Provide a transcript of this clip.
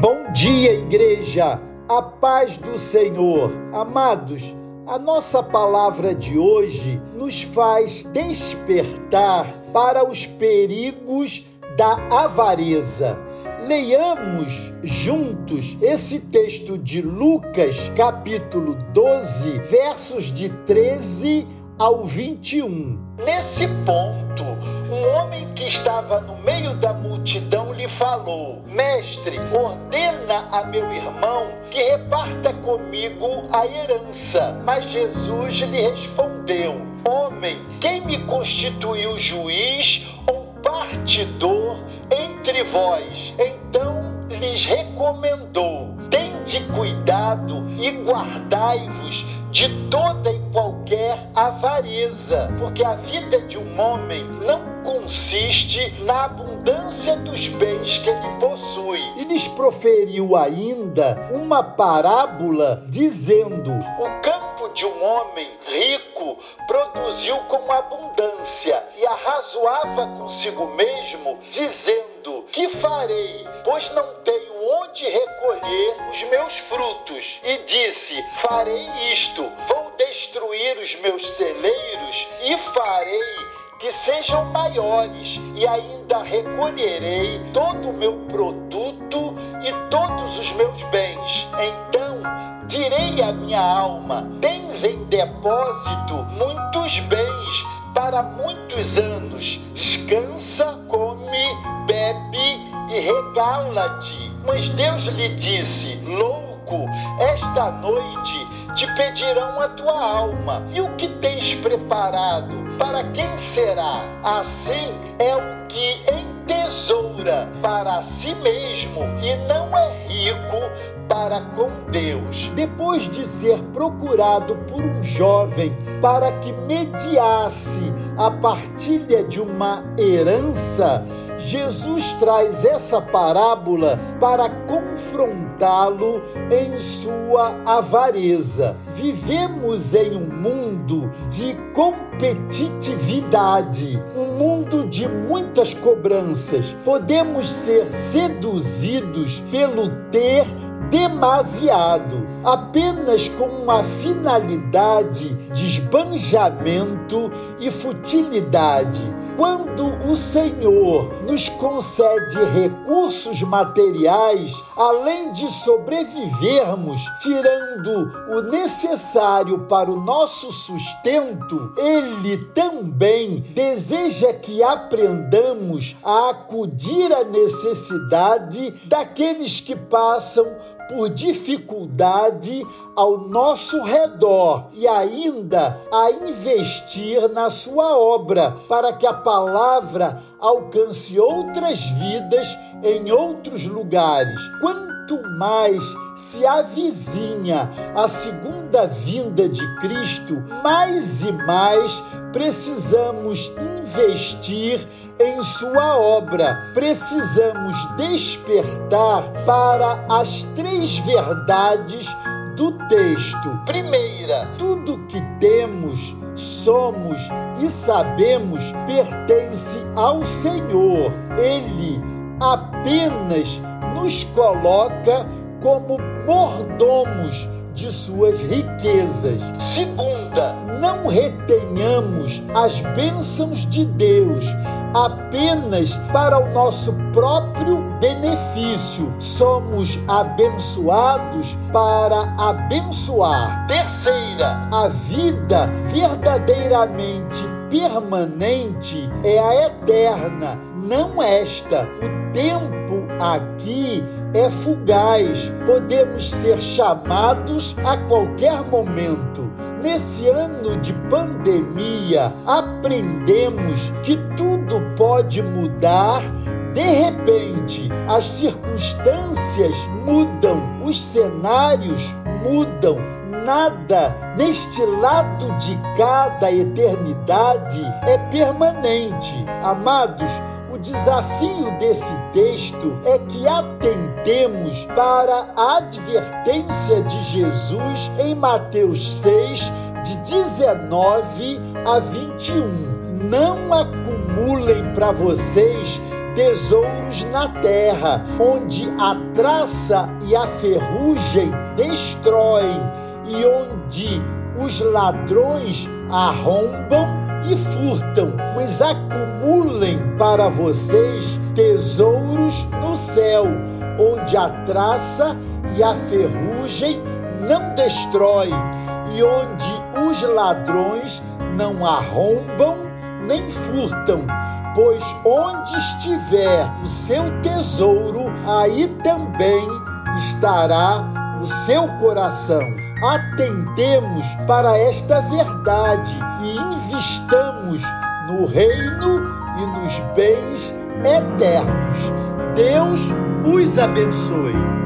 Bom dia, igreja! A paz do Senhor. Amados, a nossa palavra de hoje nos faz despertar para os perigos da avareza. Leiamos juntos esse texto de Lucas, capítulo 12, versos de 13 ao 21. Nesse ponto, um homem que estava no meio da multidão lhe falou: Mestre, ordena a meu irmão que reparta comigo a herança. Mas Jesus lhe respondeu: Homem, quem me constituiu juiz ou partidor entre vós? Então lhes recomendou: Tende cuidado e guardai-vos de toda e qualquer avareza, porque a vida de um homem não consiste na abundância dos bens que ele possui. E lhes proferiu ainda uma parábola dizendo: O campo de um homem rico produziu com abundância e arrazoava consigo mesmo, dizendo: Que farei, pois não tenho onde recolher os meus frutos. E disse: Farei isto, vou destruir os meus celeiros e farei que sejam maiores, e ainda recolherei todo o meu produto e todos os meus bens. Então direi à minha alma: Tens em depósito muitos bens para muitos anos. Descansa, come, bebe e regala-te. Mas Deus lhe disse: Louco, esta noite te pedirão a tua alma. E o que tens preparado? para quem será? Assim é o que entesoura para si mesmo e não é rico para com Deus. Depois de ser procurado por um jovem para que mediasse a partilha de uma herança, Jesus traz essa parábola para confrontá-lo em sua avareza. Vivemos em um mundo de competitividade, um mundo de muitas cobranças. Podemos ser seduzidos pelo ter demasiado, apenas com uma finalidade de esbanjamento e futilidade. Quando o Senhor nos concede recursos materiais, além de sobrevivermos, tirando o necessário para o nosso sustento, Ele também deseja que aprendamos a acudir à necessidade daqueles que passam por dificuldade ao nosso redor e ainda a investir na sua obra para que a palavra alcance outras vidas em outros lugares. Quanto mais se avizinha a segunda vinda de Cristo, mais e mais precisamos em sua obra. Precisamos despertar para as três verdades do texto. Primeira, tudo que temos, somos e sabemos pertence ao Senhor. Ele apenas nos coloca como mordomos de suas riquezas. Segunda, não retenhamos as bênçãos de Deus apenas para o nosso próprio benefício. Somos abençoados para abençoar. Terceira, a vida verdadeiramente permanente é a eterna, não esta. O tempo aqui é fugaz, podemos ser chamados a qualquer momento. Nesse ano de pandemia, aprendemos que tudo pode mudar de repente, as circunstâncias mudam, os cenários mudam, nada neste lado de cada eternidade é permanente. Amados, desafio desse texto é que atentemos para a advertência de Jesus em Mateus 6, de 19 a 21. Não acumulem para vocês tesouros na terra, onde a traça e a ferrugem destroem e onde os ladrões arrombam e furtam, mas acumulem para vocês tesouros no céu, onde a traça e a ferrugem não destroem e onde os ladrões não arrombam nem furtam. Pois onde estiver o seu tesouro, aí também estará o seu coração. Atentemos para esta verdade e investamos no reino e nos bens eternos. Deus os abençoe.